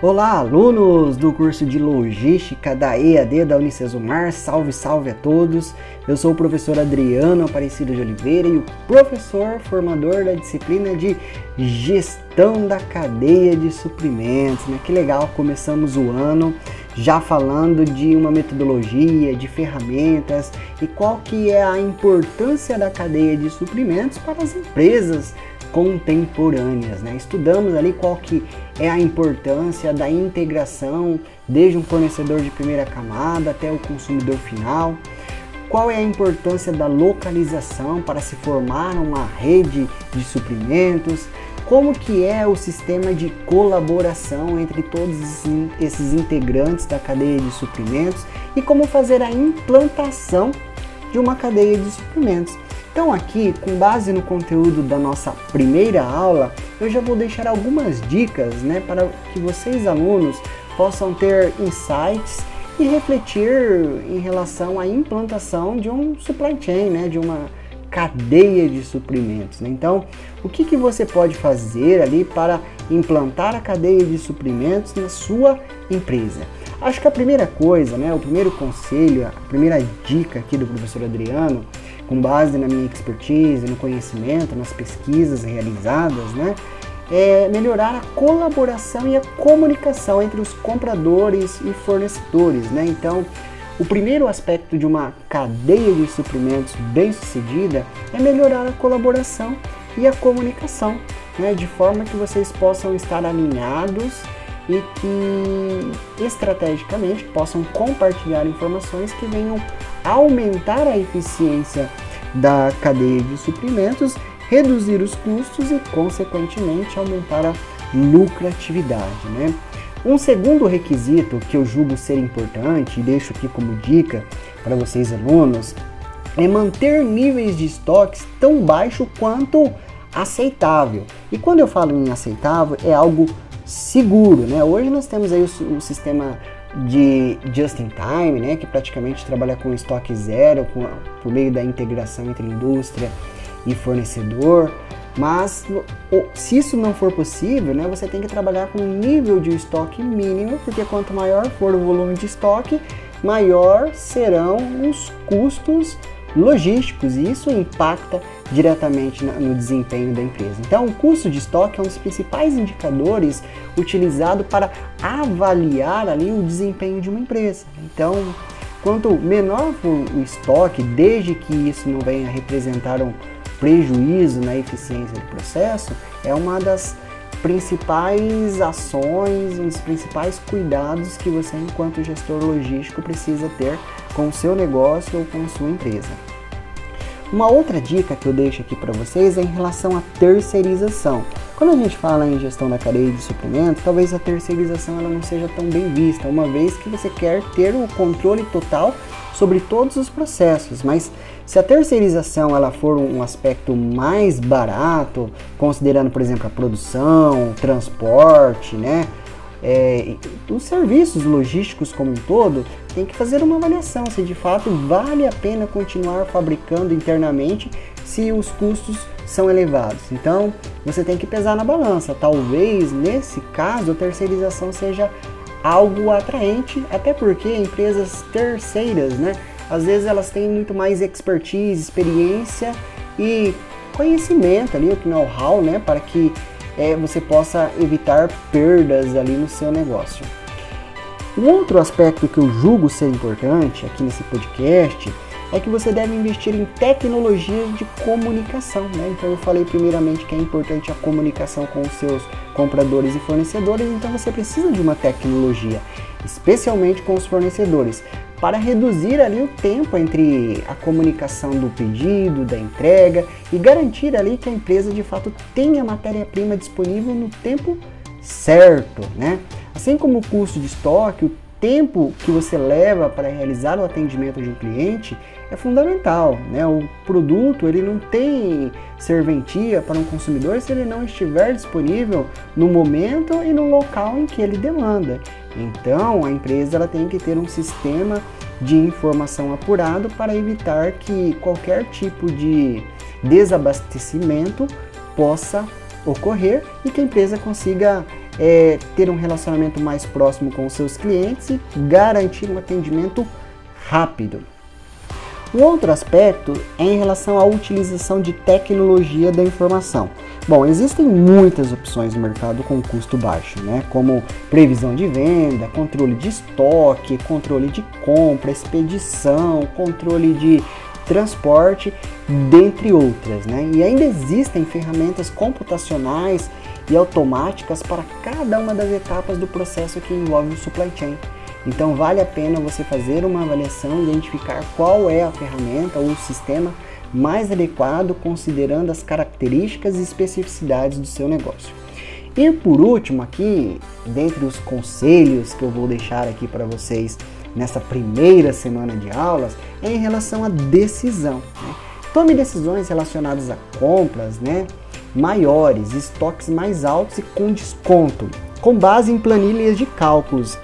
Olá, alunos do curso de Logística da EAD da Unicesumar, salve, salve a todos. Eu sou o professor Adriano Aparecido de Oliveira e o professor formador da disciplina de Gestão da Cadeia de Suprimentos. Né? Que legal, começamos o ano já falando de uma metodologia, de ferramentas e qual que é a importância da cadeia de suprimentos para as empresas contemporâneas. Né? Estudamos ali qual que é a importância da integração desde um fornecedor de primeira camada até o consumidor final. Qual é a importância da localização para se formar uma rede de suprimentos? Como que é o sistema de colaboração entre todos esses integrantes da cadeia de suprimentos e como fazer a implantação de uma cadeia de suprimentos? Então aqui, com base no conteúdo da nossa primeira aula, eu já vou deixar algumas dicas né, para que vocês alunos possam ter insights e refletir em relação à implantação de um supply chain, né, de uma cadeia de suprimentos. Né? Então, o que, que você pode fazer ali para implantar a cadeia de suprimentos na sua empresa? Acho que a primeira coisa, né, o primeiro conselho, a primeira dica aqui do professor Adriano com base na minha expertise, no conhecimento, nas pesquisas realizadas, né, é melhorar a colaboração e a comunicação entre os compradores e fornecedores. Né? Então, o primeiro aspecto de uma cadeia de suprimentos bem sucedida é melhorar a colaboração e a comunicação, né? de forma que vocês possam estar alinhados e que estrategicamente possam compartilhar informações que venham aumentar a eficiência da cadeia de suprimentos, reduzir os custos e, consequentemente, aumentar a lucratividade. Né? Um segundo requisito que eu julgo ser importante e deixo aqui como dica para vocês alunos é manter níveis de estoques tão baixo quanto aceitável. E quando eu falo em aceitável, é algo seguro, né? Hoje nós temos aí o, o sistema de just in time, né, que praticamente trabalha com estoque zero, com, por meio da integração entre indústria e fornecedor. Mas se isso não for possível, né, você tem que trabalhar com um nível de estoque mínimo, porque quanto maior for o volume de estoque, maior serão os custos logísticos e isso impacta diretamente no desempenho da empresa. Então, o custo de estoque é um dos principais indicadores utilizado para avaliar ali o desempenho de uma empresa. Então, quanto menor for o estoque, desde que isso não venha representar um prejuízo na eficiência do processo, é uma das principais ações, dos principais cuidados que você, enquanto gestor logístico, precisa ter com o seu negócio ou com a sua empresa. Uma outra dica que eu deixo aqui para vocês é em relação à terceirização. Quando a gente fala em gestão da cadeia de suprimentos, talvez a terceirização ela não seja tão bem vista, uma vez que você quer ter o controle total sobre todos os processos, mas se a terceirização ela for um aspecto mais barato, considerando, por exemplo, a produção, o transporte, né, é, os serviços logísticos como um todo, tem que fazer uma avaliação se de fato vale a pena continuar fabricando internamente se os custos são elevados. Então, você tem que pesar na balança. Talvez nesse caso a terceirização seja algo atraente, até porque empresas terceiras, né, às vezes elas têm muito mais expertise, experiência e conhecimento ali, o know-how, né, para que é, você possa evitar perdas ali no seu negócio. Um outro aspecto que eu julgo ser importante aqui nesse podcast é que você deve investir em tecnologias de comunicação. Né? Então eu falei primeiramente que é importante a comunicação com os seus compradores e fornecedores, então você precisa de uma tecnologia, especialmente com os fornecedores, para reduzir ali o tempo entre a comunicação do pedido, da entrega e garantir ali que a empresa de fato tenha matéria-prima disponível no tempo certo, né? Assim como o custo de estoque, o tempo que você leva para realizar o atendimento de um cliente é fundamental, né? O produto ele não tem serventia para um consumidor se ele não estiver disponível no momento e no local em que ele demanda. Então, a empresa ela tem que ter um sistema de informação apurado para evitar que qualquer tipo de desabastecimento possa ocorrer e que a empresa consiga é, ter um relacionamento mais próximo com os seus clientes e garantir um atendimento rápido. Um outro aspecto é em relação à utilização de tecnologia da informação. Bom, existem muitas opções no mercado com custo baixo, né? como previsão de venda, controle de estoque, controle de compra, expedição, controle de transporte, dentre outras. Né? E ainda existem ferramentas computacionais e automáticas para cada uma das etapas do processo que envolve o supply chain. Então vale a pena você fazer uma avaliação e identificar qual é a ferramenta ou o sistema mais adequado considerando as características e especificidades do seu negócio. E por último aqui, dentre os conselhos que eu vou deixar aqui para vocês nessa primeira semana de aulas, é em relação à decisão. Né? Tome decisões relacionadas a compras né, maiores, estoques mais altos e com desconto, com base em planilhas de cálculos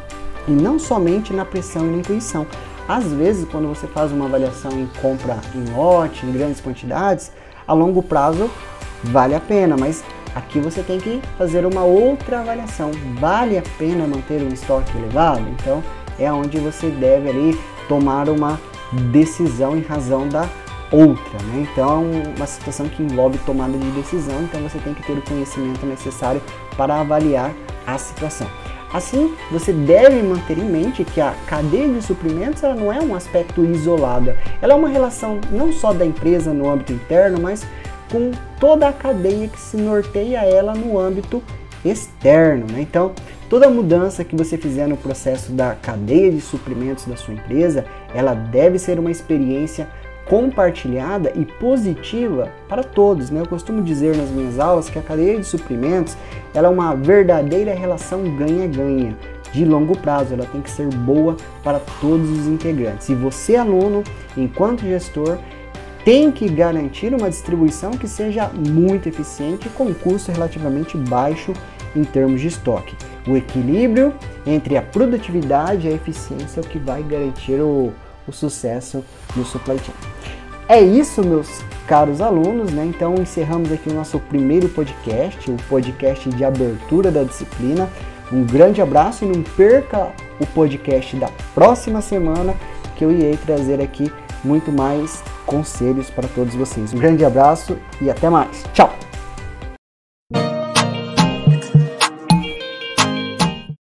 e não somente na pressão e na intuição. Às vezes, quando você faz uma avaliação em compra em lote, em grandes quantidades, a longo prazo vale a pena, mas aqui você tem que fazer uma outra avaliação. Vale a pena manter um estoque elevado? Então, é onde você deve ali tomar uma decisão em razão da outra, né? Então, é uma situação que envolve tomada de decisão, então você tem que ter o conhecimento necessário para avaliar a situação. Assim, você deve manter em mente que a cadeia de suprimentos ela não é um aspecto isolado, ela é uma relação não só da empresa no âmbito interno, mas com toda a cadeia que se norteia ela no âmbito externo. Né? Então, toda mudança que você fizer no processo da cadeia de suprimentos da sua empresa, ela deve ser uma experiência compartilhada e positiva para todos. Né? Eu costumo dizer nas minhas aulas que a cadeia de suprimentos ela é uma verdadeira relação ganha-ganha de longo prazo, ela tem que ser boa para todos os integrantes. E você, aluno, enquanto gestor, tem que garantir uma distribuição que seja muito eficiente com custo relativamente baixo em termos de estoque. O equilíbrio entre a produtividade e a eficiência é o que vai garantir o, o sucesso no supply chain. É isso, meus caros alunos, né? Então encerramos aqui o nosso primeiro podcast, o podcast de abertura da disciplina. Um grande abraço e não perca o podcast da próxima semana que eu irei trazer aqui muito mais conselhos para todos vocês. Um grande abraço e até mais. Tchau!